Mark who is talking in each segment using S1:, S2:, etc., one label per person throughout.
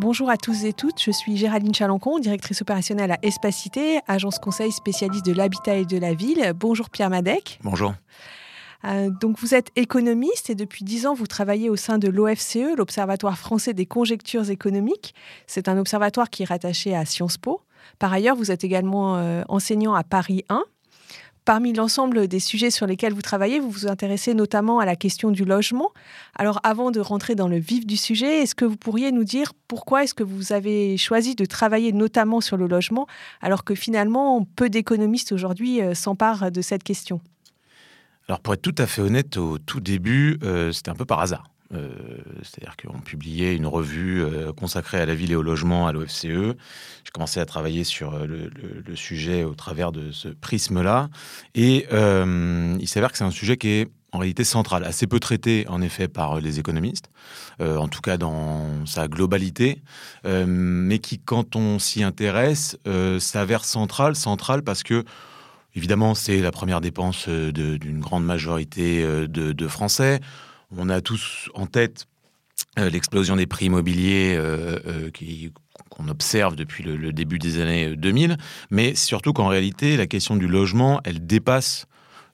S1: Bonjour à tous et toutes, je suis Géraldine Chalancon, directrice opérationnelle à Espacité, agence conseil spécialiste de l'habitat et de la ville. Bonjour Pierre Madec.
S2: Bonjour.
S1: Euh, donc vous êtes économiste et depuis dix ans vous travaillez au sein de l'OFCE, l'Observatoire français des conjectures économiques. C'est un observatoire qui est rattaché à Sciences Po. Par ailleurs, vous êtes également euh, enseignant à Paris 1 Parmi l'ensemble des sujets sur lesquels vous travaillez, vous vous intéressez notamment à la question du logement. Alors avant de rentrer dans le vif du sujet, est-ce que vous pourriez nous dire pourquoi est-ce que vous avez choisi de travailler notamment sur le logement alors que finalement peu d'économistes aujourd'hui euh, s'emparent de cette question?
S2: Alors pour être tout à fait honnête, au tout début, euh, c'était un peu par hasard. Euh, c'est-à-dire qu'on publiait une revue euh, consacrée à la ville et au logement à l'OFCE. J'ai commencé à travailler sur euh, le, sujet au travers de ce prisme-là. Et il s'avère que c'est un sujet qui est en réalité central, assez peu traité en effet par les économistes, en tout cas dans sa globalité, mais qui, quand on s'y intéresse, s'avère central, central parce que évidemment c'est la première dépense d'une grande majorité de Français. On a tous en tête euh, l'explosion des prix immobiliers euh, euh, qu'on observe depuis le, début des années 2000, mais surtout qu'en réalité, la question du logement, elle dépasse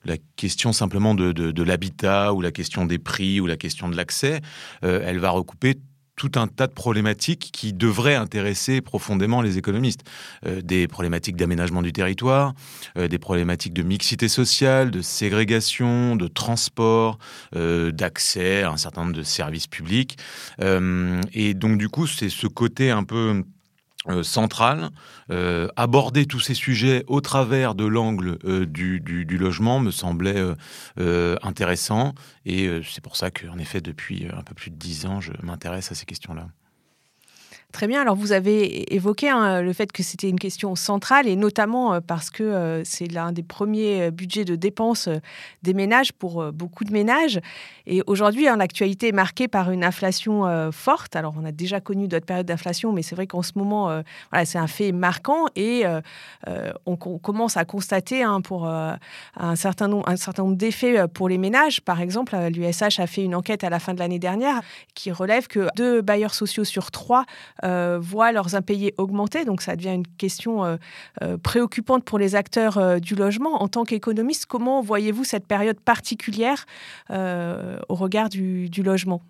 S2: la question simplement de, l'habitat ou la question des prix ou la question de l'accès. elle va recouper tout un tas de problématiques qui devraient intéresser profondément les économistes. Euh, des problématiques d'aménagement du territoire, euh, des problématiques de mixité sociale, de ségrégation, de transport, euh, d'accès à un certain nombre de services publics. et donc du coup, c'est ce côté un peu euh, centrale, euh, aborder tous ces sujets au travers de l'angle euh, du, logement me semblait intéressant. Et c'est pour ça qu'en effet, depuis un peu plus de dix ans, je m'intéresse à ces questions-là.
S1: Très bien. Alors, vous avez évoqué hein, le fait que c'était une question centrale et notamment parce que c'est l'un des premiers budgets de dépenses des ménages pour beaucoup de ménages. Et aujourd'hui, hein, l'actualité est marquée par une inflation forte. Alors, on a déjà connu d'autres périodes d'inflation, mais c'est vrai qu'en ce moment, voilà, c'est un fait marquant et on, commence à constater hein, pour un certain nombre, d'effets pour les ménages. Par exemple, l'USH a fait une enquête à la fin de l'année dernière qui relève que deux bailleurs sociaux sur trois euh, voient leurs impayés augmenter. Donc ça devient une question euh, euh, préoccupante pour les acteurs du logement. En tant qu'économiste, comment voyez-vous cette période particulière au regard du logement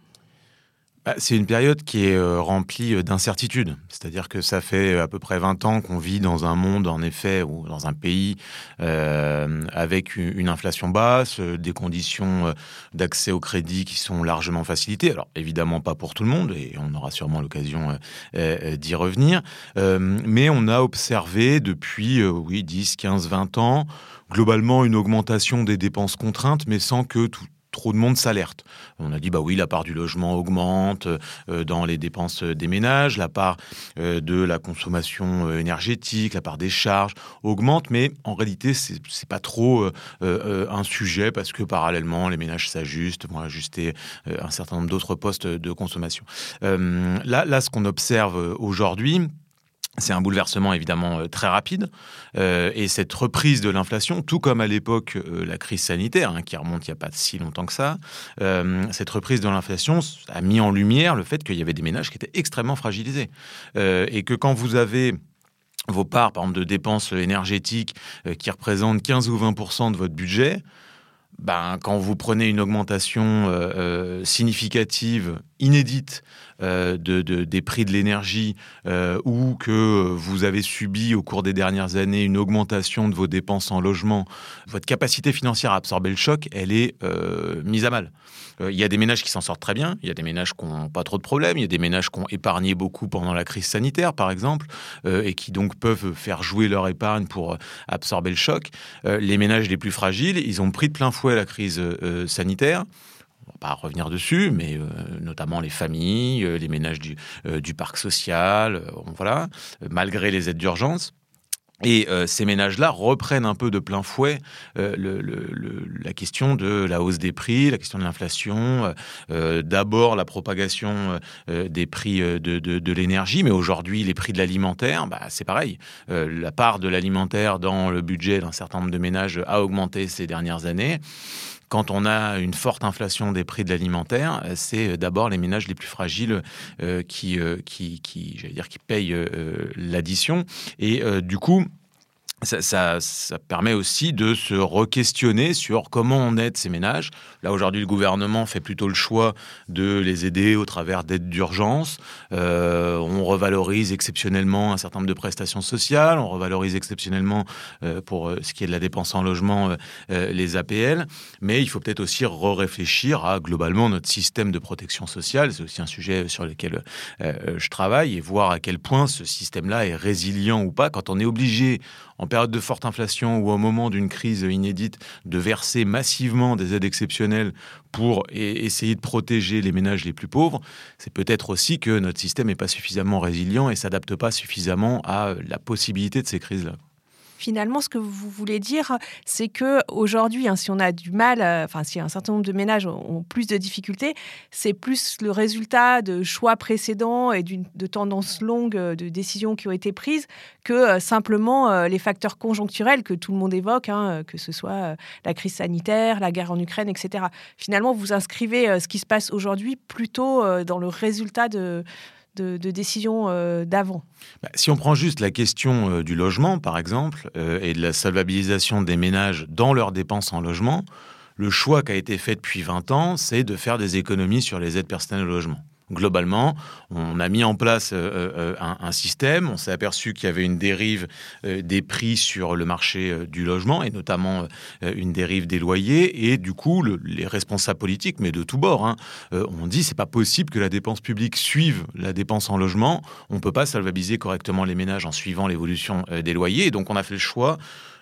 S2: bah, c'est une période qui est euh, remplie euh, d'incertitudes. C'est-à-dire que ça fait euh, à peu près 20 ans qu'on vit dans un monde, en effet, ou dans un pays avec une inflation basse, des conditions d'accès au crédit qui sont largement facilitées. Alors, évidemment, pas pour tout le monde, et on aura sûrement l'occasion d'y revenir. mais on a observé depuis, oui, 10, 15, 20 ans, globalement une augmentation des dépenses contraintes, mais sans que tout, trop de monde s'alerte. On a dit, bah oui, la part du logement augmente euh, dans les dépenses des ménages, la part euh, de la consommation euh, énergétique, la part des charges augmente, mais en réalité, c'est pas trop un sujet parce que parallèlement, les ménages s'ajustent, vont ajuster un certain nombre d'autres postes de consommation. là, là, ce qu'on observe aujourd'hui, c'est un bouleversement évidemment euh, très rapide euh, et cette reprise de l'inflation, tout comme à l'époque euh, la crise sanitaire hein, qui remonte il n'y a pas si longtemps que ça, cette reprise de l'inflation a mis en lumière le fait qu'il y avait des ménages qui étaient extrêmement fragilisés et que quand vous avez vos parts, par exemple, de dépenses énergétiques qui représentent 15 ou 20% de votre budget, ben, quand vous prenez une augmentation significative, inédite euh, de, des prix de l'énergie euh, ou que vous avez subi au cours des dernières années une augmentation de vos dépenses en logement, votre capacité financière à absorber le choc, elle est euh, mise à mal. Il y a des ménages qui s'en sortent très bien, il y a des ménages qui n'ont pas trop de problèmes, il y a des ménages qui ont épargné beaucoup pendant la crise sanitaire, par exemple, et qui donc peuvent faire jouer leur épargne pour absorber le choc. les ménages les plus fragiles, ils ont pris de plein fouet la crise sanitaire va revenir dessus, mais euh, notamment les familles, euh, les ménages du, euh, parc social, voilà, malgré les aides d'urgence. Et ces ménages-là reprennent un peu de plein fouet la question de la hausse des prix, la question de l'inflation, d'abord la propagation des prix de l'énergie, mais aujourd'hui les prix de l'alimentaire, bah, c'est pareil. la part de l'alimentaire dans le budget d'un certain nombre de ménages a augmenté ces dernières années quand on a une forte inflation des prix de l'alimentaire, c'est d'abord les ménages les plus fragiles qui, qui, qui, dire, qui payent l'addition. Et du coup, ça, permet aussi de se re-questionner sur comment on aide ces ménages. Là, aujourd'hui, le gouvernement fait plutôt le choix de les aider au travers d'aides d'urgence. Euh, on revalorise exceptionnellement un certain nombre de prestations sociales. On revalorise exceptionnellement, euh, pour euh, ce qui est de la dépense en logement, les APL. Mais il faut peut-être aussi re-réfléchir à globalement notre système de protection sociale. C'est aussi un sujet sur lequel je travaille et voir à quel point ce système-là est résilient ou pas quand on est obligé en période de forte inflation ou au moment d'une crise inédite, de verser massivement des aides exceptionnelles pour essayer de protéger les ménages les plus pauvres, c'est peut-être aussi que notre système n'est pas suffisamment résilient et s'adapte pas suffisamment à la possibilité de ces crises-là
S1: finalement, ce que vous voulez dire, c'est que aujourd'hui, hein, si on a du mal, euh, enfin, si un certain nombre de ménages ont, plus de difficultés, c'est plus le résultat de choix précédents et de tendances longues euh, de décisions qui ont été prises que euh, simplement les facteurs conjoncturels que tout le monde évoque, hein, que ce soit la crise sanitaire, la guerre en Ukraine, etc. Finalement, vous inscrivez ce qui se passe aujourd'hui plutôt dans le résultat de de, décisions euh, d'avant.
S2: Bah, si on prend juste la question euh, du logement, par exemple, euh, et de la solvabilisation des ménages dans leurs dépenses en logement, le choix qui a été fait depuis 20 ans, c'est de faire des économies sur les aides personnelles au logement globalement, on a mis en place euh, euh, un, système. On s'est aperçu qu'il y avait une dérive euh, des prix sur le marché du logement et notamment une dérive des loyers. Et du coup, les responsables politiques, mais de tous bords, hein, ont dit c'est pas possible que la dépense publique suive la dépense en logement. On peut pas salvabiliser correctement les ménages en suivant l'évolution des loyers. Et donc, on a fait le choix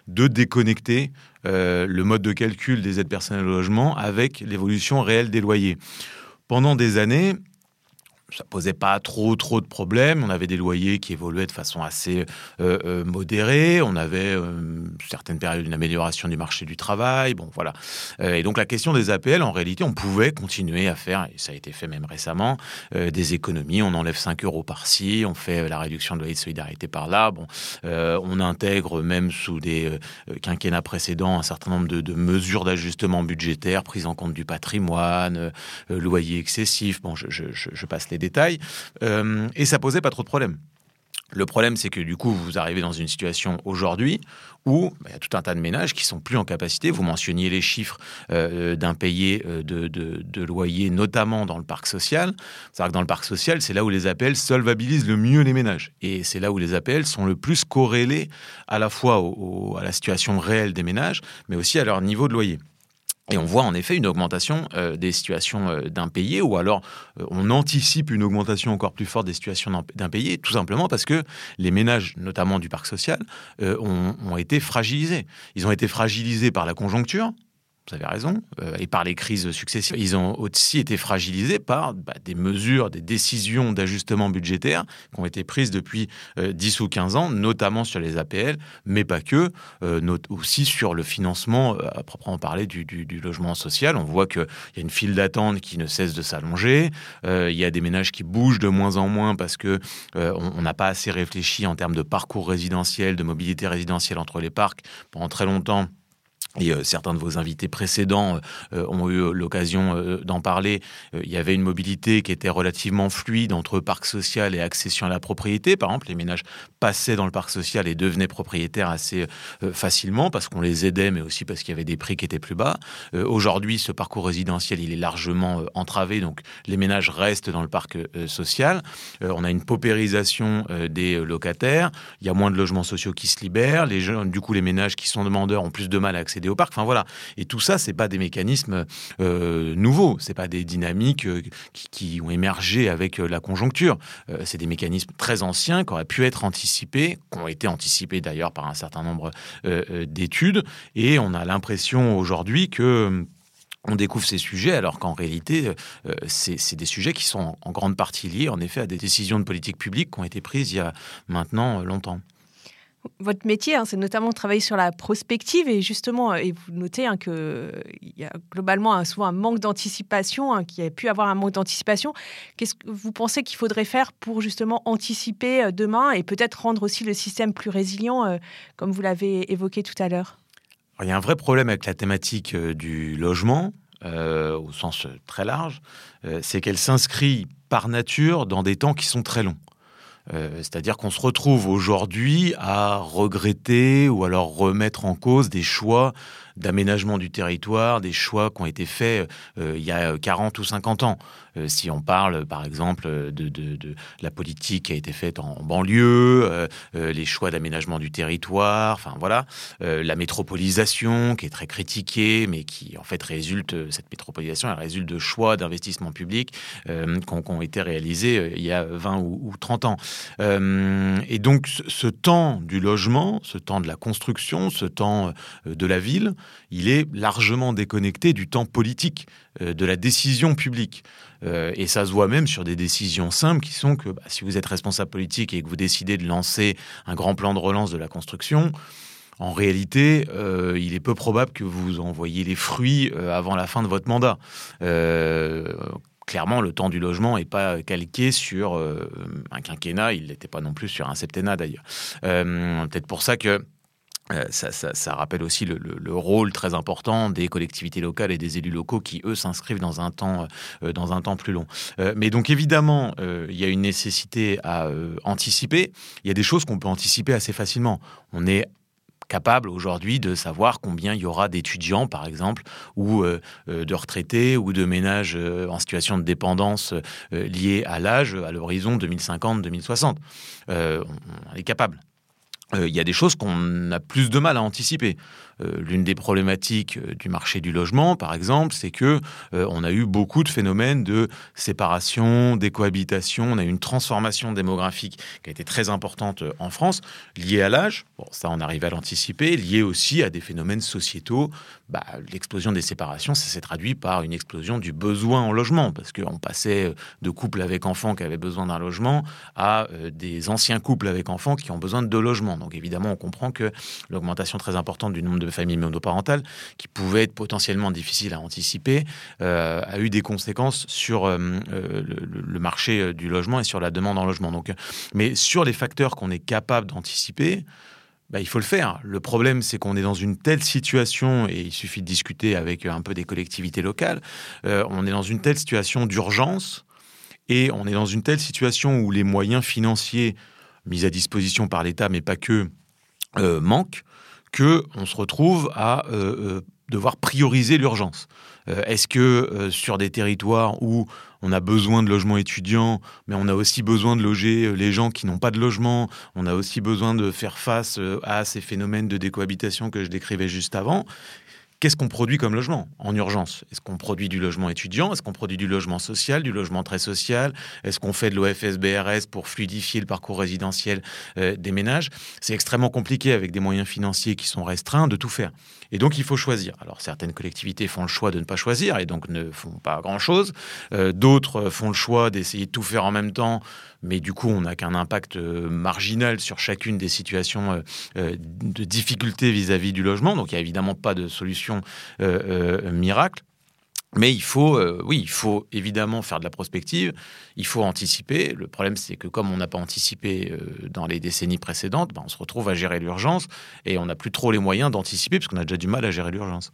S2: de déconnecter le mode de calcul des aides personnelles au logement avec l'évolution réelle des loyers. Pendant des années, ça posait pas trop trop de problèmes. On avait des loyers qui évoluaient de façon assez euh, euh, modérée. On avait euh, certaines périodes d'une amélioration du marché du travail. Bon, voilà. et donc la question des APL, en réalité, on pouvait continuer à faire, et ça a été fait même récemment, des économies. On enlève 5 euros par-ci, on fait la réduction de loyer de solidarité par-là. Bon, on intègre même sous des quinquennats précédents un certain nombre de, mesures d'ajustement budgétaire, prise en compte du patrimoine, loyer excessif. Bon, je passe les détails, euh, et ça posait pas trop de problèmes. Le problème, c'est que du coup, vous arrivez dans une situation aujourd'hui où bah, il y a tout un tas de ménages qui sont plus en capacité. Vous mentionniez les chiffres euh, d'impayés euh, de, de, loyers, notamment dans le parc social. C'est-à-dire que dans le parc social, c'est là où les APL solvabilisent le mieux les ménages. Et c'est là où les APL sont le plus corrélés à la fois à la situation réelle des ménages, mais aussi à leur niveau de loyer. Et on voit en effet une augmentation euh, des situations euh, d'impayés, ou alors euh, on anticipe une augmentation encore plus forte des situations d'impayés, tout simplement parce que les ménages, notamment du parc social, ont, ont, été fragilisés. Ils ont été fragilisés par la conjoncture, vous avez raison, euh, et par les crises successives. Ils ont aussi été fragilisés par bah, des mesures, des décisions d'ajustement budgétaire qui ont été prises depuis 10 euh, ou 15 ans, notamment sur les APL, mais pas que, euh, aussi sur le financement, à proprement parler, du, logement social. On voit qu'il y a une file d'attente qui ne cesse de s'allonger, il y a des ménages qui bougent de moins en moins parce que on n'a pas assez réfléchi en termes de parcours résidentiel, de mobilité résidentielle entre les parcs. Pendant très longtemps, et euh, certains de vos invités précédents euh, ont eu l'occasion euh, d'en parler. il y avait une mobilité qui était relativement fluide entre parc social et accession à la propriété. Par exemple, les ménages passaient dans le parc social et devenaient propriétaires assez facilement parce qu'on les aidait, mais aussi parce qu'il y avait des prix qui étaient plus bas. Aujourd'hui, ce parcours résidentiel, il est largement entravé, donc les ménages restent dans le parc social. on a une paupérisation des locataires. Il y a moins de logements sociaux qui se libèrent. Du coup, les ménages qui sont demandeurs ont plus de mal à accéder Enfin voilà. Et tout ça, c'est pas des mécanismes euh, nouveaux, c'est pas des dynamiques euh, qui, ont émergé avec euh, la conjoncture. c'est des mécanismes très anciens qui auraient pu être anticipés, qui ont été anticipés d'ailleurs par un certain nombre d'études. Et on a l'impression aujourd'hui que on découvre ces sujets alors qu'en réalité, c'est des sujets qui sont en grande partie liés en effet à des décisions de politique publique qui ont été prises il y a maintenant longtemps
S1: votre métier, hein, c'est notamment de travailler sur la prospective et justement, euh, et vous notez hein, qu'il y a globalement souvent un manque d'anticipation, hein, qu'il y a pu avoir un manque d'anticipation. Qu'est-ce que vous pensez qu'il faudrait faire pour justement anticiper euh, demain et peut-être rendre aussi le système plus résilient, euh, comme vous l'avez évoqué tout à l'heure?
S2: Il y a un vrai problème avec la thématique du logement, au sens très large, c'est qu'elle s'inscrit par nature dans des temps qui sont très longs. C'est-à-dire qu'on se retrouve aujourd'hui à regretter ou alors remettre en cause des choix d'aménagement du territoire, des choix qui ont été faits il y a 40 ou 50 ans. Euh, si on parle, par exemple, de, la politique qui a été faite en banlieue, euh, euh, les choix d'aménagement du territoire, enfin voilà, la métropolisation qui est très critiquée, mais qui en fait résulte, cette métropolisation, elle résulte de choix d'investissement public qui ont, été réalisés il y a 20 ou, 30 ans. et donc, ce temps du logement, ce temps de la construction, ce temps de la ville, il est largement déconnecté du temps politique, de la décision publique. Euh, et ça se voit même sur des décisions simples qui sont que bah, si vous êtes responsable politique et que vous décidez de lancer un grand plan de relance de la construction, en réalité, euh, il est peu probable que vous envoyiez les fruits euh, avant la fin de votre mandat. clairement, le temps du logement n'est pas calqué sur un quinquennat, il n'était pas non plus sur un septennat d'ailleurs. Peut-être pour ça que euh, ça, rappelle aussi le, rôle très important des collectivités locales et des élus locaux qui, eux, s'inscrivent dans, un temps, euh, plus long. Euh, mais donc, évidemment, il y a une nécessité à anticiper. Il y a des choses qu'on peut anticiper assez facilement. On est capable aujourd'hui de savoir combien il y aura d'étudiants, par exemple, ou de retraités ou de ménages en situation de dépendance liés à l'âge à l'horizon 2050-2060. on est capable. Il y a des choses qu'on a plus de mal à anticiper. Euh, l'une des problématiques euh, du marché du logement, par exemple, c'est que euh, on a eu beaucoup de phénomènes de séparation, d'écohabitation. On a eu une transformation démographique qui a été très importante en France, liée à l'âge. Bon, ça, on arrive à l'anticiper, liée aussi à des phénomènes sociétaux. Bah, l'explosion des séparations, ça s'est traduit par une explosion du besoin en logement, parce qu'on passait de couples avec enfants qui avaient besoin d'un logement à des anciens couples avec enfants qui ont besoin de deux logements. Donc évidemment, on comprend que l'augmentation très importante du nombre de de familles monoparentales, qui pouvaient être potentiellement difficiles à anticiper, euh, a eu des conséquences sur euh, euh, le, marché du logement et sur la demande en logement. Donc, mais sur les facteurs qu'on est capable d'anticiper, bah, il faut le faire. Le problème, c'est qu'on est dans une telle situation, et il suffit de discuter avec un peu des collectivités locales, on est dans une telle situation d'urgence, et on est dans une telle situation où les moyens financiers mis à disposition par l'État, mais pas que, manquent, qu'on se retrouve à euh, euh, devoir prioriser l'urgence. Euh, est-ce que sur des territoires où on a besoin de logements étudiants, mais on a aussi besoin de loger les gens qui n'ont pas de logement, on a aussi besoin de faire face à ces phénomènes de décohabitation que je décrivais juste avant, Qu'est-ce qu'on produit comme logement en urgence? Est-ce qu'on produit du logement étudiant? Est-ce qu'on produit du logement social, du logement très social? Est-ce qu'on fait de l'OFSBRS pour fluidifier le parcours résidentiel euh, des ménages? C'est extrêmement compliqué avec des moyens financiers qui sont restreints de tout faire. Et donc il faut choisir. Alors certaines collectivités font le choix de ne pas choisir et donc ne font pas grand-chose. Euh, d'autres font le choix d'essayer de tout faire en même temps mais du coup, on n'a qu'un impact euh, marginal sur chacune des situations euh, euh, de difficulté vis-à-vis du logement. Donc, il n'y a évidemment pas de solution miracle. Mais il faut, oui, il faut évidemment faire de la prospective, il faut anticiper. Le problème, c'est que comme on n'a pas anticipé dans les décennies précédentes, ben, on se retrouve à gérer l'urgence et on n'a plus trop les moyens d'anticiper parce qu'on a déjà du mal à gérer l'urgence.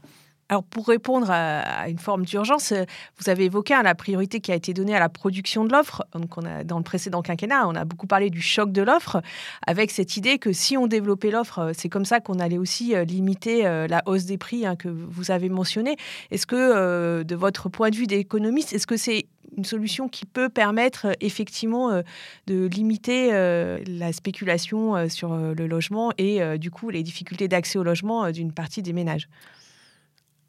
S1: Alors pour répondre à, une forme d'urgence, euh, vous avez évoqué hein, la priorité qui a été donnée à la production de l'offre. Donc on a, dans le précédent quinquennat, on a beaucoup parlé du choc de l'offre, avec cette idée que si on développait l'offre, euh, c'est comme ça qu'on allait aussi euh, limiter la hausse des prix hein, que vous avez mentionné. Est-ce que, de votre point de vue d'économiste, est-ce que c'est une solution qui peut permettre effectivement de limiter la spéculation sur le logement et du coup les difficultés d'accès au logement d'une partie des ménages?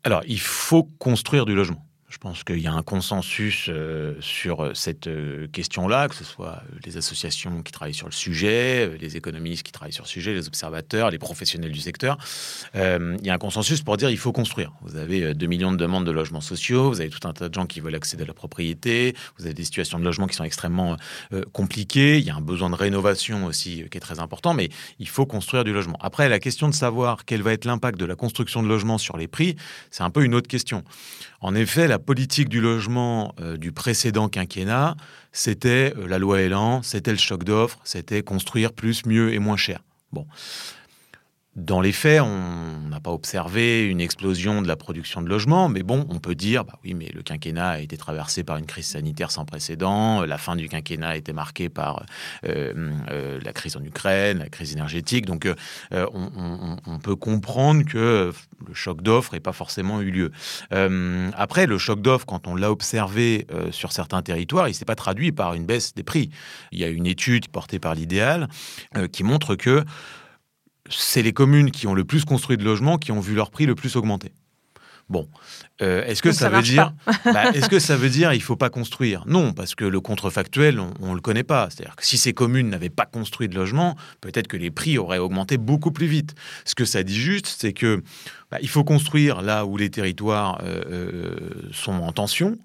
S2: Alors, il faut construire du logement. Je pense qu'il y a un consensus euh, sur euh, cette euh, question-là, que ce soit les associations qui travaillent sur le sujet, les économistes qui travaillent sur le sujet, les observateurs, les professionnels du secteur. il y a un consensus pour dire qu'il faut construire. Vous avez 2 millions de demandes de logements sociaux, vous avez tout un tas de gens qui veulent accéder à la propriété, vous avez des situations de logement qui sont extrêmement compliquées, il y a un besoin de rénovation aussi qui est très important, mais il faut construire du logement. Après, la question de savoir quel va être l'impact de la construction de logements sur les prix, c'est un peu une autre question. En effet, la politique du logement euh, du précédent quinquennat, c'était euh, la loi Elan, c'était le choc d'offres, c'était construire plus, mieux et moins cher. Bon. Dans les faits, on n'a pas observé une explosion de la production de logements, mais bon, on peut dire, bah oui, mais le quinquennat a été traversé par une crise sanitaire sans précédent, la fin du quinquennat a été marquée par euh, euh, la crise en Ukraine, la crise énergétique, donc euh, on, peut comprendre que le choc d'offres n'ait pas forcément eu lieu. après, le choc d'offres, quand on l'a observé sur certains territoires, il ne s'est pas traduit par une baisse des prix. Il y a une étude portée par l'idéal qui montre que c'est les communes qui ont le plus construit de logements qui ont vu leur prix le plus augmenter. Bon, euh, est-ce que ça, veut dire, bah, est-ce que ça veut dire il faut pas construire? Non, parce que le contrefactuel, on, ne le connaît pas. C'est-à-dire que si ces communes n'avaient pas construit de logements, peut-être que les prix auraient augmenté beaucoup plus vite. Ce que ça dit juste, c'est que bah, il faut construire là où les territoires euh, euh, sont en tension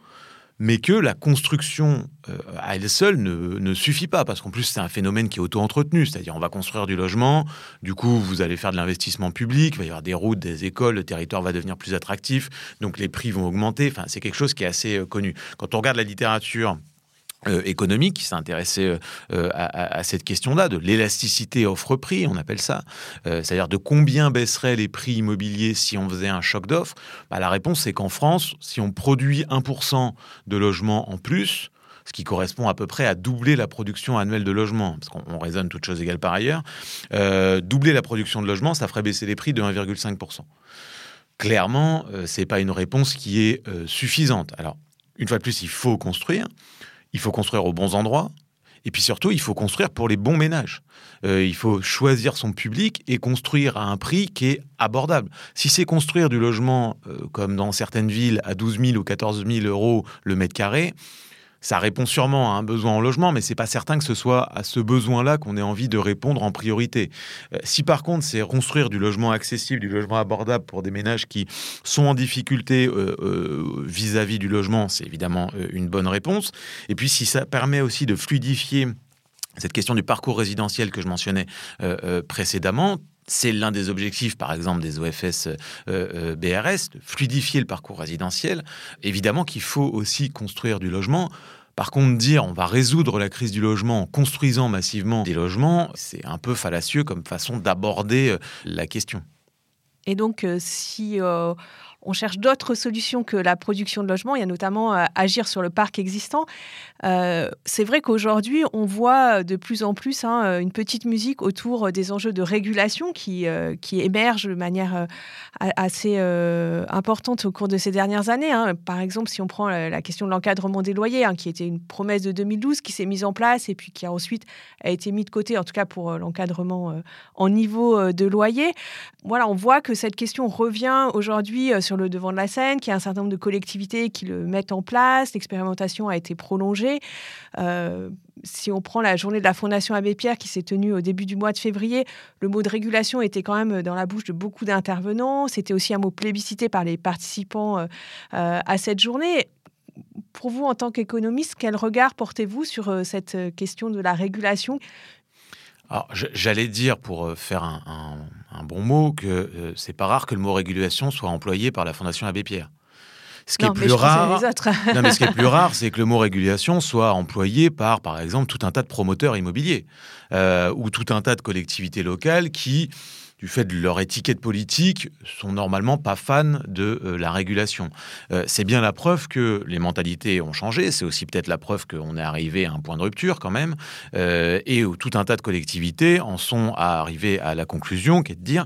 S2: mais que la construction euh, à elle seule ne, suffit pas, parce qu'en plus c'est un phénomène qui est auto-entretenu, c'est-à-dire on va construire du logement, du coup vous allez faire de l'investissement public, il va y avoir des routes, des écoles, le territoire va devenir plus attractif, donc les prix vont augmenter, enfin c'est quelque chose qui est assez euh, connu. Quand on regarde la littérature euh, économique qui s'est intéressé euh, euh, à, cette question-là, de l'élasticité offre-prix, on appelle ça, c'est-à-dire de combien baisseraient les prix immobiliers si on faisait un choc d'offres, bah, la réponse c'est qu'en France, si on produit 1% de logements en plus, ce qui correspond à peu près à doubler la production annuelle de logements, parce qu'on raisonne toutes choses égales par ailleurs, doubler la production de logements, ça ferait baisser les prix de 1,5%. Clairement, ce n'est pas une réponse qui est suffisante. Alors, une fois de plus, il faut construire il faut construire aux bons endroits. Et puis surtout, il faut construire pour les bons ménages. Euh, il faut choisir son public et construire à un prix qui est abordable. Si c'est construire du logement, euh, comme dans certaines villes, à 12 000 ou 14 000 euros le mètre carré, ça répond sûrement à un besoin en logement, mais c'est pas certain que ce soit à ce besoin-là qu'on ait envie de répondre en priorité. Euh, si par contre c'est construire du logement accessible, du logement abordable pour des ménages qui sont en difficulté euh, euh, vis-à-vis du logement, c'est évidemment une bonne réponse. Et puis si ça permet aussi de fluidifier cette question du parcours résidentiel que je mentionnais précédemment, c'est l'un des objectifs, par exemple, des OFS euh, euh, BRS, de fluidifier le parcours résidentiel. Évidemment qu'il faut aussi construire du logement. Par contre, dire on va résoudre la crise du logement en construisant massivement des logements, c'est un peu fallacieux comme façon d'aborder euh, la question.
S1: Et donc, si on cherche d'autres solutions que la production de logements. Il y a notamment euh, agir sur le parc existant. Euh, c'est vrai qu'aujourd'hui, on voit de plus en plus hein, une petite musique autour des enjeux de régulation qui, euh, qui émergent de manière assez importante au cours de ces dernières années. Hein. Par exemple, si on prend la, question de l'encadrement des loyers, hein, qui était une promesse de 2012, qui s'est mise en place et puis qui a ensuite a été mise de côté, en tout cas pour l'encadrement en niveau de loyer. Voilà, on voit que cette question revient aujourd'hui sur le devant de la scène, qu'il y a un certain nombre de collectivités qui le mettent en place. L'expérimentation a été prolongée. Euh, si on prend la journée de la Fondation Abbé Pierre qui s'est tenue au début du mois de février, le mot de régulation était quand même dans la bouche de beaucoup d'intervenants. C'était aussi un mot plébiscité par les participants euh, euh, à cette journée. Pour vous, en tant qu'économiste, quel regard portez-vous sur cette question de la régulation?
S2: Alors, j'allais dire, pour euh, faire un, bon mot, que euh, c'est pas rare que le mot régulation soit employé par la Fondation Abbé Pierre.
S1: Ce qui est plus rare,
S2: non, mais ce qui est plus rare, c'est que le mot régulation soit employé par, par exemple, tout un tas de promoteurs immobiliers euh, ou tout un tas de collectivités locales qui du fait de leur étiquette politique, sont normalement pas fans de euh, la régulation. Euh, c'est bien la preuve que les mentalités ont changé. C'est aussi peut-être la preuve qu'on est arrivé à un point de rupture quand même, euh, et où tout un tas de collectivités en sont à arriver à la conclusion, qui est de dire,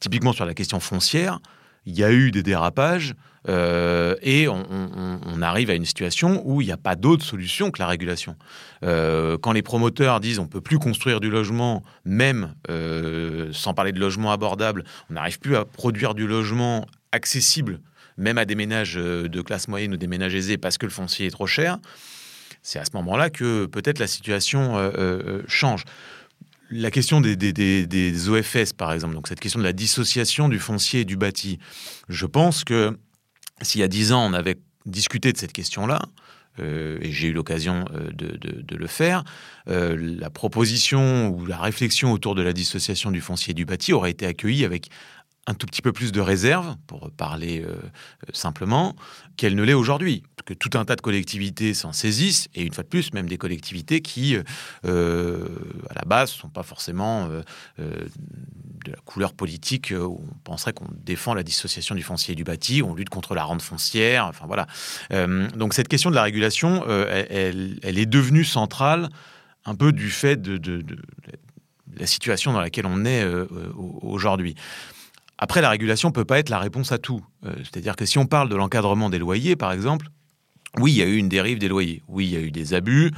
S2: typiquement sur la question foncière, il y a eu des dérapages euh, et on, arrive à une situation où il n'y a pas d'autre solution que la régulation. Euh, quand les promoteurs disent on peut plus construire du logement, même euh, sans parler de logement abordable, on n'arrive plus à produire du logement accessible, même à des ménages de classe moyenne ou des ménages aisés parce que le foncier est trop cher. C'est à ce moment-là que peut-être la situation change la question des, OFS, par exemple, donc cette question de la dissociation du foncier et du bâti, je pense que s'il y a dix ans, on avait discuté de cette question-là, euh, et j'ai eu l'occasion euh, de, le faire, euh, la proposition ou la réflexion autour de la dissociation du foncier et du bâti aurait été accueillie avec un tout petit peu plus de réserve, pour parler simplement, qu'elle ne l'est aujourd'hui. Que tout un tas de collectivités s'en saisissent, et une fois de plus, même des collectivités qui, euh, à la base, ne sont pas forcément euh, de la couleur politique où on penserait qu'on défend la dissociation du foncier et du bâti, on lutte contre la rente foncière, enfin voilà. donc cette question de la régulation, elle, est devenue centrale un peu du fait de, la situation dans laquelle on est aujourd'hui. Après, la régulation ne peut pas être la réponse à tout. Euh, c'est-à-dire que si on parle de l'encadrement des loyers, par exemple, oui, il y a eu une dérive des loyers. Oui, il y a eu des abus.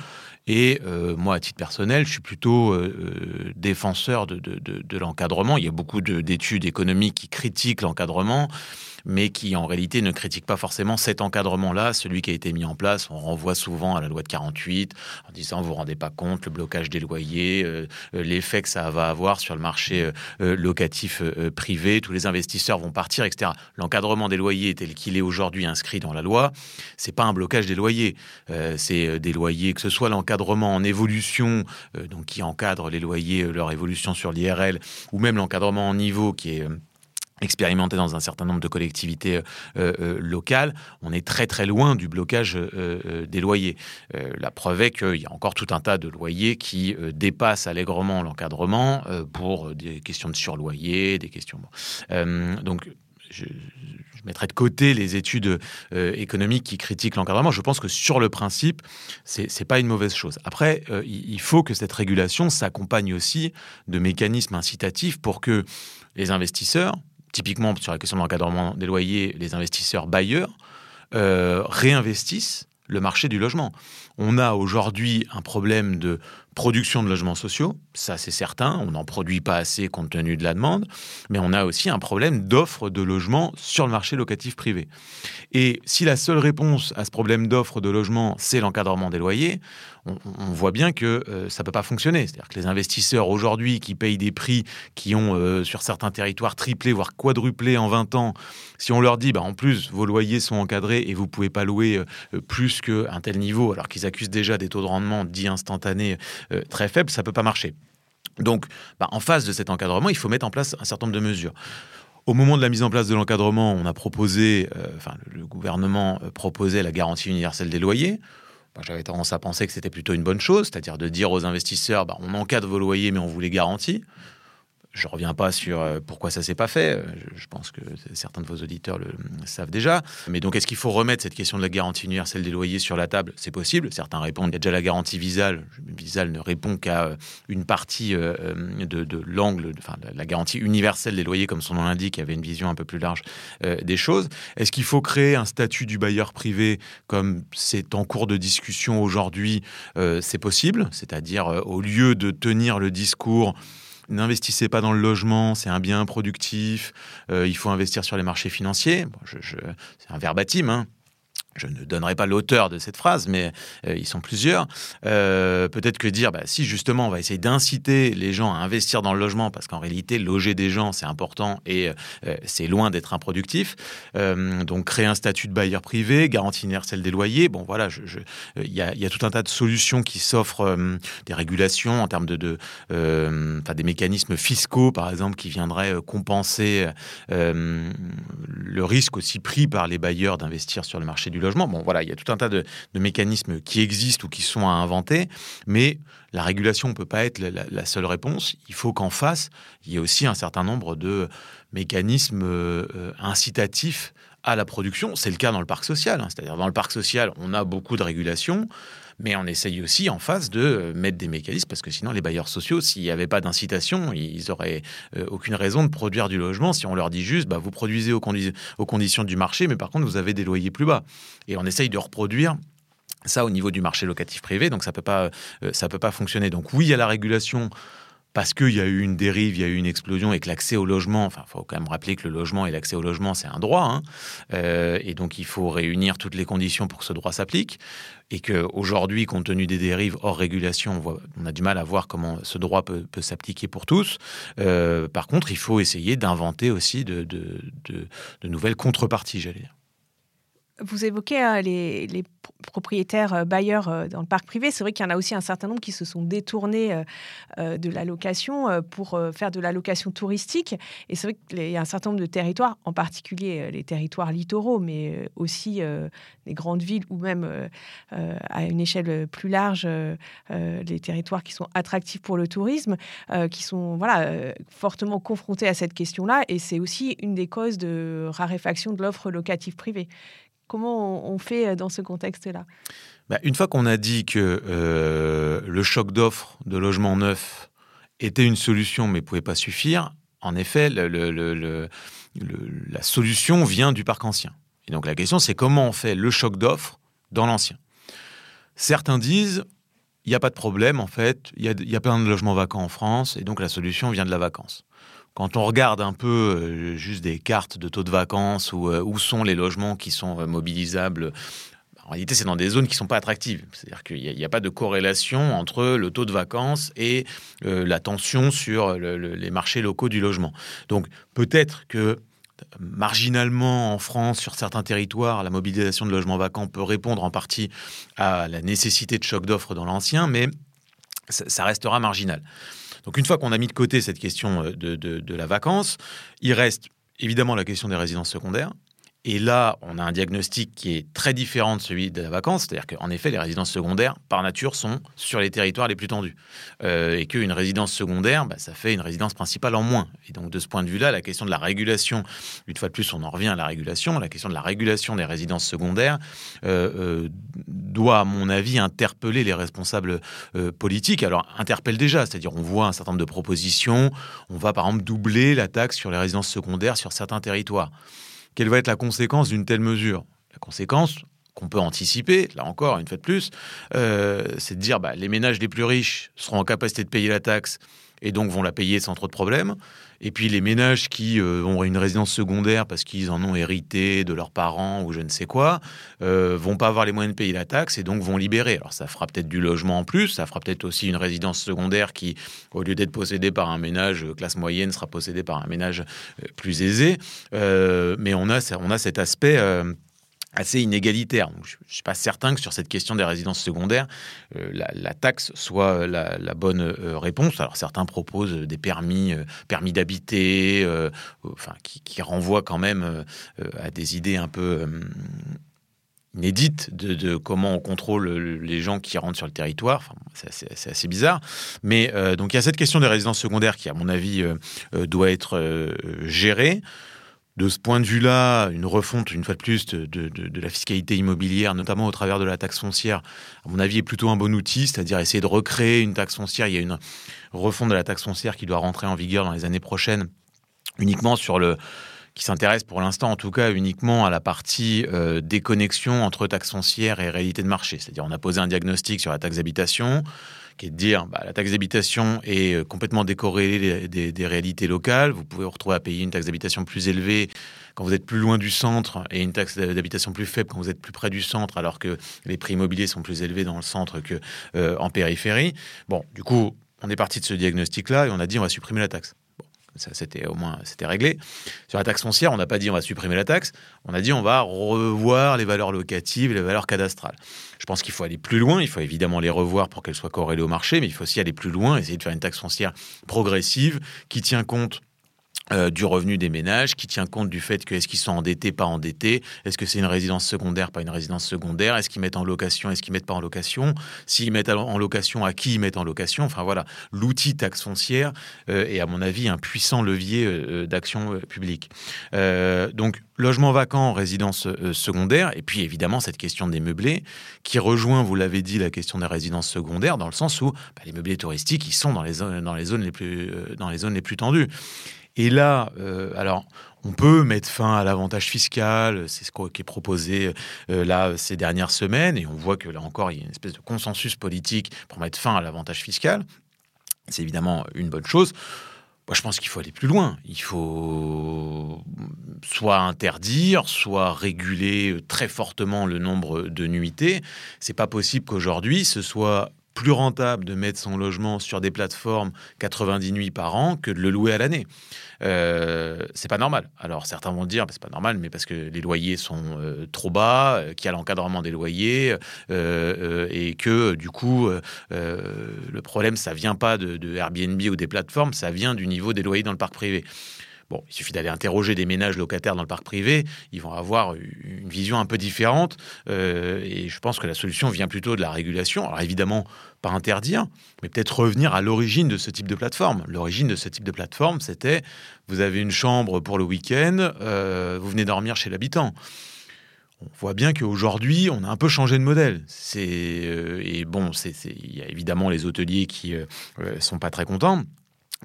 S2: Et euh, moi, à titre personnel, je suis plutôt euh, défenseur de, de l'encadrement. Il y a beaucoup d'études économiques qui critiquent l'encadrement mais qui en réalité ne critique pas forcément cet encadrement-là, celui qui a été mis en place. On renvoie souvent à la loi de 48 en disant vous vous rendez pas compte le blocage des loyers, euh, euh, l'effet que ça va avoir sur le marché euh, locatif privé, tous les investisseurs vont partir, etc. L'encadrement des loyers tel qu'il est aujourd'hui inscrit dans la loi, c'est pas un blocage des loyers, c'est des loyers que ce soit l'encadrement en évolution, donc qui encadre les loyers, leur évolution sur l'IRL, ou même l'encadrement en niveau qui est expérimenté dans un certain nombre de collectivités euh, euh, locales, on est très très loin du blocage euh, des loyers. la preuve est qu'il y a encore tout un tas de loyers qui dépassent allègrement l'encadrement pour des questions de surloyer, des questions... donc, je, je, mettrai de côté les études économiques qui critiquent l'encadrement. Je pense que sur le principe, c'est n'est pas une mauvaise chose. Après, il faut que cette régulation s'accompagne aussi de mécanismes incitatifs pour que les investisseurs, typiquement sur la question de l'encadrement des loyers, les investisseurs bailleurs euh, réinvestissent le marché du logement. On a aujourd'hui un problème de production de logements sociaux, ça c'est certain, on n'en produit pas assez compte tenu de la demande, mais on a aussi un problème d'offre de logements sur le marché locatif privé. Et si la seule réponse à ce problème d'offre de logement, c'est l'encadrement des loyers, on, voit bien que euh, ça ne peut pas fonctionner. C'est-à-dire que les investisseurs aujourd'hui qui payent des prix qui ont euh, sur certains territoires triplé, voire quadruplé en 20 ans, si on leur dit bah, en plus vos loyers sont encadrés et vous ne pouvez pas louer euh, plus qu'un tel niveau, alors qu'ils accusent déjà des taux de rendement dits instantanés très faibles, ça ne peut pas marcher. Donc, bah, en face de cet encadrement, il faut mettre en place un certain nombre de mesures. Au moment de la mise en place de l'encadrement, on a proposé, enfin, le gouvernement proposait la garantie universelle des loyers. J'avais tendance à penser que c'était plutôt une bonne chose, c'est-à-dire de dire aux investisseurs, bah, on encadre vos loyers, mais on vous les garantit. Je ne reviens pas sur euh, pourquoi ça s'est pas fait. Euh, je pense que certains de vos auditeurs le savent déjà. Mais donc, est-ce qu'il faut remettre cette question de la garantie universelle des loyers sur la table? C'est possible. Certains répondent il y a déjà la garantie Visal. Visal ne répond qu'à euh, une partie de, l'angle, enfin, la garantie universelle des loyers, comme son nom l'indique, avait une vision un peu plus large des choses. Est-ce qu'il faut créer un statut du bailleur privé comme c'est en cours de discussion aujourd'hui? C'est possible. C'est-à-dire, au lieu de tenir le discours n'investissez pas dans le logement, c'est un bien productif, euh, il faut investir sur les marchés financiers. c'est un verbatim, hein je ne donnerai pas l'auteur de cette phrase, mais euh, ils sont plusieurs. Euh, peut-être que dire, bah, si justement on va essayer d'inciter les gens à investir dans le logement, parce qu'en réalité, loger des gens, c'est important et euh, c'est loin d'être improductif. donc créer un statut de bailleur privé, garantie universelle des loyers. Bon, voilà, il y, a, tout un tas de solutions qui s'offrent, des régulations en termes de, de des mécanismes fiscaux, par exemple, qui viendraient compenser le risque aussi pris par les bailleurs d'investir sur le marché du logement. Bon, voilà, il y a tout un tas de, mécanismes qui existent ou qui sont à inventer, mais la régulation ne peut pas être la, seule réponse. Il faut qu'en face, il y ait aussi un certain nombre de mécanismes euh, incitatifs à la production. C'est le cas dans le parc social. Hein. C'est-à-dire dans le parc social, on a beaucoup de régulation, mais on essaye aussi en face de mettre des mécanismes parce que sinon les bailleurs sociaux, s'il n'y avait pas d'incitation, ils n'auraient euh, aucune raison de produire du logement si on leur dit juste bah, vous produisez aux, conditions du marché, mais par contre vous avez des loyers plus bas. Et on essaye de reproduire ça au niveau du marché locatif privé, donc ça peut pas, euh, peut pas fonctionner. Donc oui, il y a la régulation parce qu'il y a eu une dérive, il y a eu une explosion et que l'accès au logement, enfin, il faut quand même rappeler que le logement et l'accès au logement, c'est un droit. Hein. Euh, et donc, il faut réunir toutes les conditions pour que ce droit s'applique. Et qu'aujourd'hui, compte tenu des dérives hors régulation, on, a du mal à voir comment ce droit peut, s'appliquer pour tous. Euh, par contre, il faut essayer d'inventer aussi de, de, de nouvelles contreparties, j'allais dire.
S1: Vous évoquez les, les, propriétaires euh, bailleurs euh, dans le parc privé, c'est vrai qu'il y en a aussi un certain nombre qui se sont détournés euh, de la location pour faire de la location touristique. Et c'est vrai qu'il y a un certain nombre de territoires, en particulier les territoires littoraux, mais aussi les grandes villes ou même à une échelle plus large, les territoires qui sont attractifs pour le tourisme, qui sont voilà, fortement confrontés à cette question-là. Et c'est aussi une des causes de raréfaction de l'offre locative privée. Comment on fait euh, dans ce contexte-là?
S2: Bah, Une fois qu'on a dit que euh, le choc d'offres de logements neufs était une solution mais ne pouvait pas suffire, en effet, la solution vient du parc ancien. Et donc la question, c'est comment on fait le choc d'offres dans l'ancien? Certains disent, il n'y a pas de problème, en fait, il y, y, a plein de logements vacants en France, et donc la solution vient de la vacance quand on regarde un peu euh, juste des cartes de taux de vacances ou euh, où sont les logements qui sont euh, mobilisables, en réalité, c'est dans des zones qui ne sont pas attractives. C'est-à-dire qu'il n'y a, pas de corrélation entre le taux de vacances et la tension sur les marchés locaux du logement. Donc peut-être que marginalement en France, sur certains territoires, la mobilisation de logements vacants peut répondre en partie à la nécessité de choc d'offres dans l'ancien, mais ça restera marginal. Donc une fois qu'on a mis de côté cette question euh, de, de la vacance, il reste évidemment la question des résidences secondaires. Et là, on a un diagnostic qui est très différent de celui de la vacance, c'est-à-dire qu'en effet, les résidences secondaires, par nature, sont sur les territoires les plus tendus. Euh, et qu'une résidence secondaire, bah, ça fait une résidence principale en moins. Et donc, de ce point de vue-là, la question de la régulation, une fois de plus, on en revient à la régulation, la question de la régulation des résidences secondaires euh, euh, doit, à mon avis, interpeller les responsables politiques. Alors, interpelle déjà, c'est-à-dire on voit un certain nombre de propositions, on va par exemple doubler la taxe sur les résidences secondaires sur certains territoires. Quelle va être la conséquence d'une telle mesure? La conséquence qu'on peut anticiper, là encore, une fois de plus, euh, c'est de dire bah, les ménages les plus riches seront en capacité de payer la taxe et donc vont la payer sans trop de problèmes. Et puis les ménages qui euh, ont une résidence secondaire parce qu'ils en ont hérité de leurs parents ou je ne sais quoi, euh, vont pas avoir les moyens de payer la taxe et donc vont libérer. Alors ça fera peut-être du logement en plus, ça fera peut-être aussi une résidence secondaire qui, au lieu d'être possédée par un ménage euh, classe moyenne, sera possédée par un ménage plus aisé. mais on a, on a cet aspect assez inégalitaire. je ne suis pas certain que sur cette question des résidences secondaires, euh, la, taxe soit la, bonne euh, réponse. Alors certains proposent des permis, euh, permis d'habiter, enfin, qui, renvoient quand même à des idées un peu inédites de, comment on contrôle les gens qui rentrent sur le territoire. C'est assez, bizarre. Mais donc il y a cette question des résidences secondaires qui, à mon avis, doit être gérée de ce point de vue-là, une refonte, une fois de plus, de, la fiscalité immobilière, notamment au travers de la taxe foncière, à mon avis, est plutôt un bon outil, c'est-à-dire essayer de recréer une taxe foncière. Il y a une refonte de la taxe foncière qui doit rentrer en vigueur dans les années prochaines, uniquement sur le qui s'intéresse pour l'instant en tout cas uniquement à la partie euh, déconnexion entre taxe foncière et réalité de marché. C'est-à-dire on a posé un diagnostic sur la taxe d'habitation, qui est de dire bah, la taxe d'habitation est euh, complètement décorrélée des, réalités locales. Vous pouvez vous retrouver à payer une taxe d'habitation plus élevée quand vous êtes plus loin du centre et une taxe d'habitation plus faible quand vous êtes plus près du centre, alors que les prix immobiliers sont plus élevés dans le centre que euh, en périphérie. Bon, du coup, on est parti de ce diagnostic-là et on a dit on va supprimer la taxe. Ça, c'était au moins c'était réglé. Sur la taxe foncière, on n'a pas dit on va supprimer la taxe, on a dit on va revoir les valeurs locatives, les valeurs cadastrales. Je pense qu'il faut aller plus loin, il faut évidemment les revoir pour qu'elles soient corrélées au marché, mais il faut aussi aller plus loin, essayer de faire une taxe foncière progressive qui tient compte euh, du revenu des ménages, qui tient compte du fait que est-ce qu'ils sont endettés, pas endettés, est-ce que c'est une résidence secondaire, pas une résidence secondaire, est-ce qu'ils mettent en location, est-ce qu'ils mettent pas en location, s'ils mettent en location, à qui ils mettent en location. Enfin voilà, l'outil taxe foncière euh, est à mon avis un puissant levier euh, d'action publique. donc logement vacant, résidence secondaire, et puis évidemment cette question des meublés qui rejoint, vous l'avez dit, la question des résidences secondaires dans le sens où bah, les meublés touristiques ils sont dans les dans les zones les plus dans les zones les plus tendues. Et là, euh, alors, on peut mettre fin à l'avantage fiscal, c'est ce qui est proposé euh, là ces dernières semaines, et on voit que là encore, il y a une espèce de consensus politique pour mettre fin à l'avantage fiscal. C'est évidemment une bonne chose. Moi, je pense qu'il faut aller plus loin. Il faut soit interdire, soit réguler très fortement le nombre de nuitées. C'est pas possible qu'aujourd'hui ce soit plus rentable de mettre son logement sur des plateformes 90 nuits par an que de le louer à l'année. Euh, c'est pas normal. Alors certains vont dire, c'est pas normal, mais parce que les loyers sont euh, trop bas, euh, qu'il y a l'encadrement des loyers et que du coup le problème ça vient pas de Airbnb ou des plateformes, ça vient du niveau des loyers dans le parc privé. Il suffit d'aller interroger des ménages locataires dans le parc privé, ils vont avoir une vision un peu différente. Euh, et je pense que la solution vient plutôt de la régulation. Alors évidemment, pas interdire, mais peut-être revenir à l'origine de ce type de plateforme. L'origine de ce type de plateforme, c'était vous avez une chambre pour le week-end, euh, vous venez dormir chez l'habitant on voit bien qu'aujourd'hui, on a un peu changé de modèle. Euh, et bon, il y a évidemment les hôteliers qui ne sont pas très contents.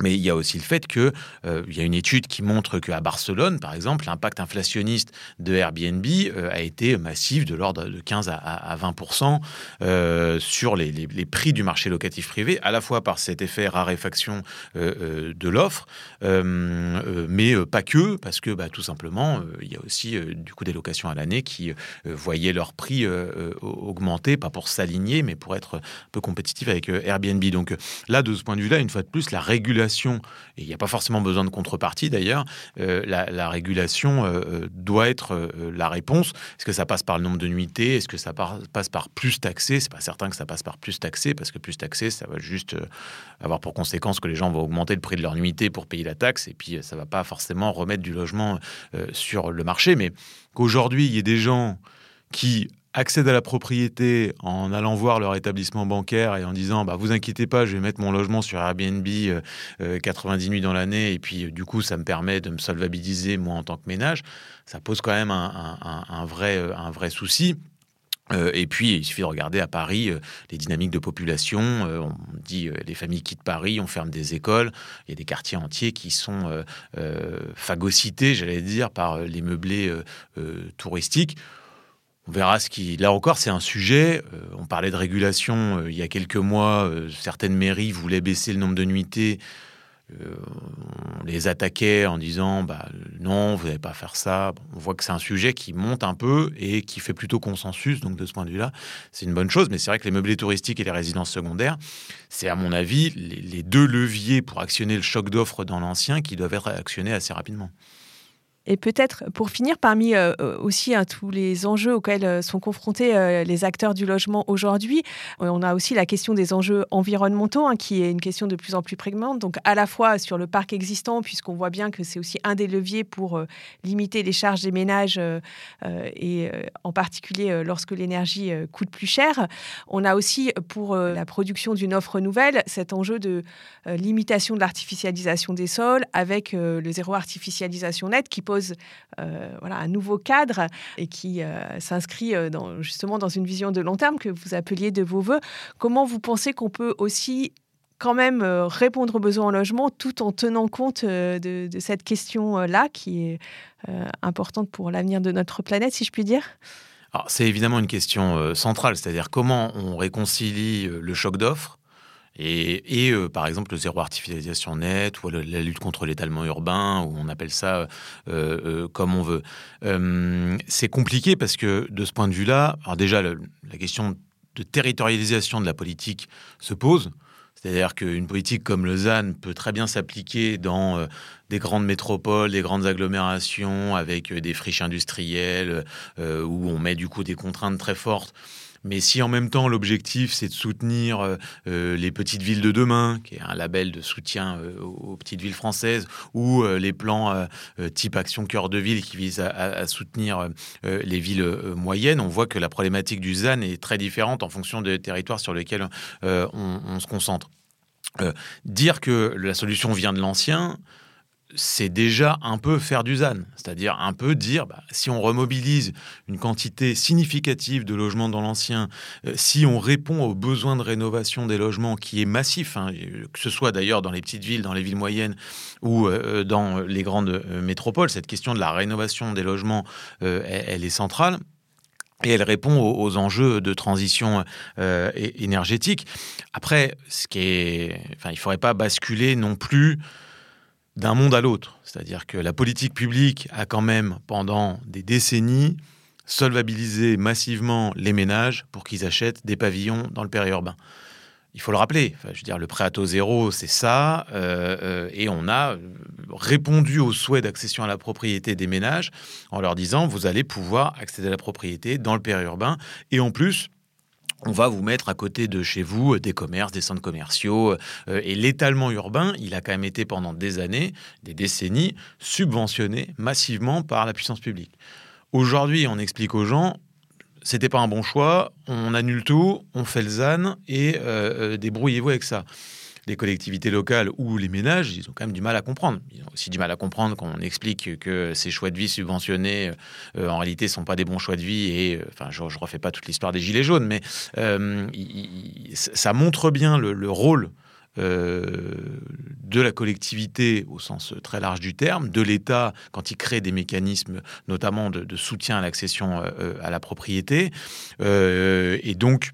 S2: Mais il y a aussi le fait qu'il euh, y a une étude qui montre qu'à Barcelone, par exemple, l'impact inflationniste de Airbnb euh, a été massif, de l'ordre de 15 à, 20% euh, sur les, prix du marché locatif privé, à la fois par cet effet raréfaction de l'offre, mais pas que, parce que bah, tout simplement, il y a aussi du coup des locations à l'année qui voyaient leur prix augmenter, pas pour s'aligner, mais pour être un peu compétitif avec Airbnb. Donc là, de ce point de vue-là, une fois de plus, la régulation et il n'y a pas forcément besoin de contrepartie d'ailleurs, euh, la, régulation euh, euh, doit être la réponse. Est-ce que ça passe par le nombre de nuitées? Est-ce que ça passe par plus taxé? C'est pas certain que ça passe par plus taxé, parce que plus taxé, ça va juste avoir pour conséquence que les gens vont augmenter le prix de leur nuitée pour payer la taxe, et puis ça va pas forcément remettre du logement sur le marché. Mais qu'aujourd'hui, il y ait des gens qui accèdent à la propriété en allant voir leur établissement bancaire et en disant bah vous inquiétez pas, je vais mettre mon logement sur Airbnb 90 euh, euh, nuits dans l'année et puis du coup ça me permet de me solvabiliser moi en tant que ménage, ça pose quand même un, vrai, euh, un vrai souci. et puis, il suffit de regarder à Paris les dynamiques de population. on dit les familles quittent Paris, on ferme des écoles. Il y a des quartiers entiers qui sont phagocytés, j'allais dire, par les meublés touristiques. On verra ce qui. Là encore, c'est un sujet. Euh, on parlait de régulation euh, il y a quelques mois. Euh, certaines mairies voulaient baisser le nombre de nuitées. on les attaquait en disant bah, non, vous n'allez pas faire ça. on voit que c'est un sujet qui monte un peu et qui fait plutôt consensus. Donc, de ce point de vue-là, c'est une bonne chose. Mais c'est vrai que les meublés touristiques et les résidences secondaires, c'est à mon avis les deux leviers pour actionner le choc d'offres dans l'ancien qui doivent être actionnés assez rapidement.
S1: Et peut-être pour finir, parmi euh, euh, aussi hein, tous les enjeux auxquels euh, sont confrontés les acteurs du logement aujourd'hui, on a aussi la question des enjeux environnementaux, hein, qui est une question de plus en plus prégnante. Donc à la fois sur le parc existant, puisqu'on voit bien que c'est aussi un des leviers pour limiter les charges des ménages, et en particulier lorsque l'énergie coûte plus cher. On a aussi pour la production d'une offre nouvelle cet enjeu de limitation de l'artificialisation des sols avec le zéro artificialisation net qui pose euh, voilà, un nouveau cadre et qui euh, s'inscrit euh, justement dans une vision de long terme que vous appeliez de vos voeux. Comment vous pensez qu'on peut aussi quand même répondre aux besoins en logement tout en tenant compte de, cette question-là qui est importante pour l'avenir de notre planète, si je puis dire?
S2: C'est évidemment une question centrale, c'est-à-dire comment on réconcilie le choc d'offres et, euh, par exemple, le zéro artificialisation net ou la, lutte contre l'étalement urbain, ou on appelle ça euh, euh, comme on veut. c'est compliqué parce que de ce point de vue-là, alors déjà, la question de territorialisation de la politique se pose. C'est-à-dire qu'une politique comme ZAN peut très bien s'appliquer dans des grandes métropoles, des grandes agglomérations avec des friches industrielles où on met du coup des contraintes très fortes mais si en même temps l'objectif c'est de soutenir euh, euh, les petites villes de demain, qui est un label de soutien euh, aux petites villes françaises, ou les plans type Action Cœur de Ville qui visent à, soutenir les villes moyennes, on voit que la problématique du ZAN est très différente en fonction des territoires sur lesquels on, on, se concentre. dire que la solution vient de l'ancien, c'est déjà un peu faire du ZAN, c'est-à-dire un peu dire, bah, si on remobilise une quantité significative de logements dans l'ancien, euh, si on répond aux besoins de rénovation des logements qui est massif, hein, que ce soit d'ailleurs dans les petites villes, dans les villes moyennes ou euh, dans les grandes euh, métropoles, cette question de la rénovation des logements, elle, est centrale. Et elle répond aux, enjeux de transition énergétique. Après, ce qui est, enfin, il ne faudrait pas basculer non plus d'un monde à l'autre. C'est-à-dire que la politique publique a quand même, pendant des décennies, solvabilisé massivement les ménages pour qu'ils achètent des pavillons dans le périurbain. il faut le rappeler. je veux dire, le prêt à taux zéro, c'est ça. et on a répondu aux souhaits d'accession à la propriété des ménages en leur disant vous allez pouvoir accéder à la propriété dans le périurbain. Et en plus, on va vous mettre à côté de chez vous des commerces, des centres commerciaux. Euh, et l'étalement urbain, il a quand même été pendant des années, des décennies, subventionné massivement par la puissance publique. Aujourd'hui, on explique aux gens, c'était pas un bon choix, on annule tout, on fait le ZAN et euh, euh, débrouillez-vous avec ça les collectivités locales ou les ménages, ils ont quand même du mal à comprendre. Ils ont aussi du mal à comprendre quand on explique que ces choix de vie subventionnés, euh, en réalité, ne sont pas des bons choix de vie. Et euh, enfin, je ne refais pas toute l'histoire des Gilets jaunes, mais euh, ça montre bien le, rôle de la collectivité au sens très large du terme, de l'État quand il crée des mécanismes notamment de, de soutien à l'accession à la propriété. et donc,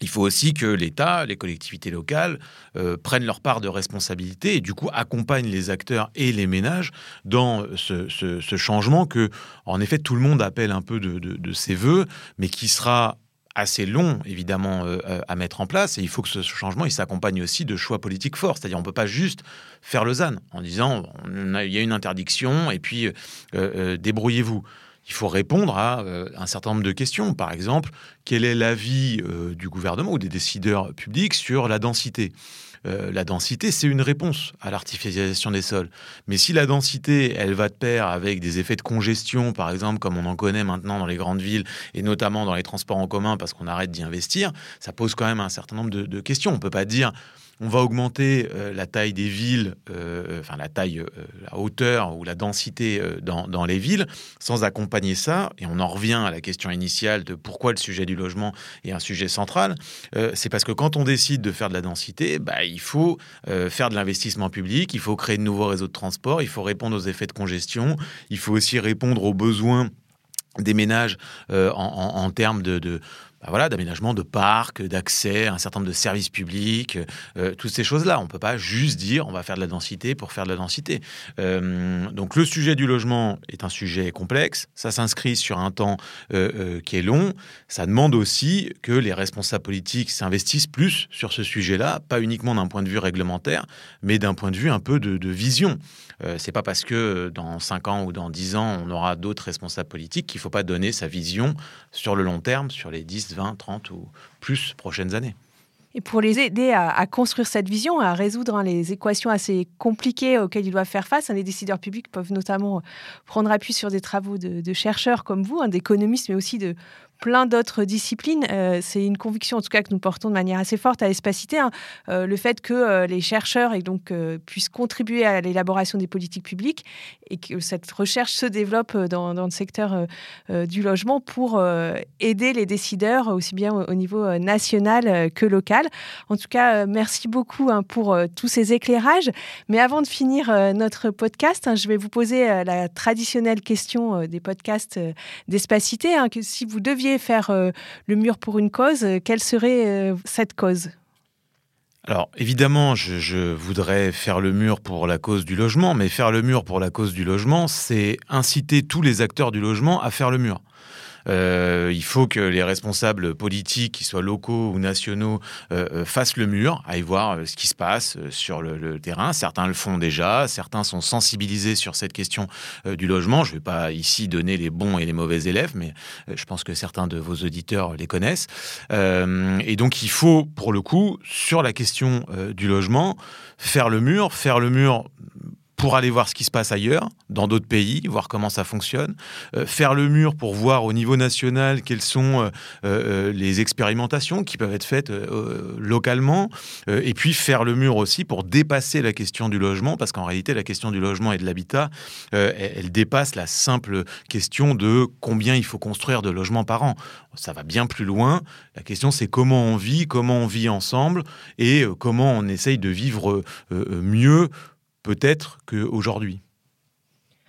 S2: il faut aussi que l'État, les collectivités locales euh, prennent leur part de responsabilité et du coup accompagnent les acteurs et les ménages dans ce, changement que, en effet, tout le monde appelle un peu de, ses voeux, mais qui sera assez long, évidemment, euh, à mettre en place. Et il faut que ce changement s'accompagne aussi de choix politiques forts. C'est-à-dire, on ne peut pas juste faire ZAN en disant il y a une interdiction et puis euh, débrouillez-vous il faut répondre à euh, un certain nombre de questions. Par exemple, quel est l'avis euh, du gouvernement ou des décideurs publics sur la densité? Euh, la densité, c'est une réponse à l'artificialisation des sols. Mais si la densité, elle va de pair avec des effets de congestion, par exemple, comme on en connaît maintenant dans les grandes villes, et notamment dans les transports en commun, parce qu'on arrête d'y investir, ça pose quand même un certain nombre de, de questions. On ne peut pas dire on va augmenter euh, la taille des villes, euh, enfin la taille, euh, la hauteur ou la densité dans, les villes, sans accompagner ça. Et on en revient à la question initiale de pourquoi le sujet du logement est un sujet central. c'est parce que quand on décide de faire de la densité, bah, il faut faire de l'investissement public, il faut créer de nouveaux réseaux de transport, il faut répondre aux effets de congestion, il faut aussi répondre aux besoins des ménages en, termes de, voilà, d'aménagement de parcs, d'accès à un certain nombre de services publics, euh, toutes ces choses-là. On ne peut pas juste dire on va faire de la densité pour faire de la densité. Euh, donc le sujet du logement est un sujet complexe, ça s'inscrit sur un temps euh, qui est long, ça demande aussi que les responsables politiques s'investissent plus sur ce sujet-là, pas uniquement d'un point de vue réglementaire, mais d'un point de vue un peu de, de vision. C'est pas parce que dans 5 ans ou dans 10 ans, on aura d'autres responsables politiques qu'il ne faut pas donner sa vision sur le long terme, sur les 10, 20, 30 ou plus prochaines années.
S1: Et pour les aider à, construire cette vision, à résoudre hein, les équations assez compliquées auxquelles ils doivent faire face, hein, les décideurs publics peuvent notamment prendre appui sur des travaux de, chercheurs comme vous, hein, d'économistes, mais aussi de plein d'autres disciplines. Euh, c'est une conviction, en tout cas, que nous portons de manière assez forte à Espacité. Hein. Euh, le fait que euh, les chercheurs et donc, puissent contribuer à l'élaboration des politiques publiques et que cette recherche se développe dans, le secteur du logement pour aider les décideurs aussi bien au, niveau national que local. En tout cas, merci beaucoup hein, pour tous ces éclairages. Mais avant de finir notre podcast, hein, je vais vous poser la traditionnelle question des podcasts d'Espacité. que si vous deviez faire euh, le mur pour une cause, euh, quelle serait euh, cette cause?
S2: Alors évidemment, je, voudrais faire le mur pour la cause du logement, mais faire le mur pour la cause du logement, c'est inciter tous les acteurs du logement à faire le mur. Euh, il faut que les responsables politiques, qu'ils soient locaux ou nationaux, euh, euh, fassent le mur, aillent voir ce qui se passe sur le, terrain. Certains le font déjà, certains sont sensibilisés sur cette question du logement. Je ne vais pas ici donner les bons et les mauvais élèves, mais je pense que certains de vos auditeurs les connaissent. et donc il faut, pour le coup, sur la question du logement, faire le mur, faire le mur pour aller voir ce qui se passe ailleurs, dans d'autres pays, voir comment ça fonctionne, euh, faire le mur pour voir au niveau national quelles sont euh, euh, les expérimentations qui peuvent être faites localement, et puis faire le mur aussi pour dépasser la question du logement, parce qu'en réalité, la question du logement et de l'habitat, elle, dépasse la simple question de combien il faut construire de logements par an. Ça va bien plus loin. La question, c'est comment on vit, comment on vit ensemble, et comment on essaye de vivre mieux peut-être qu'aujourd'hui.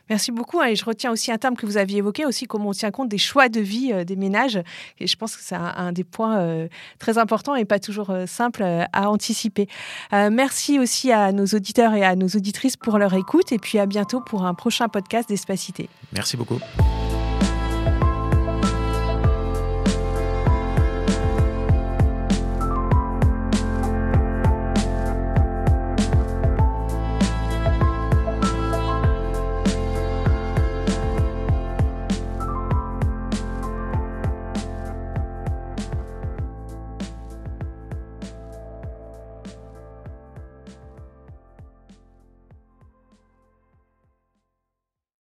S1: Merci beaucoup. Et je retiens aussi un terme que vous aviez évoqué, aussi comment on tient compte des choix de vie euh, des ménages. Et je pense que c'est un, des points euh, très importants et pas toujours euh, simples à anticiper. merci aussi à nos auditeurs et à nos auditrices pour leur écoute. Et puis à bientôt pour un prochain podcast d'Espacité.
S2: Merci beaucoup.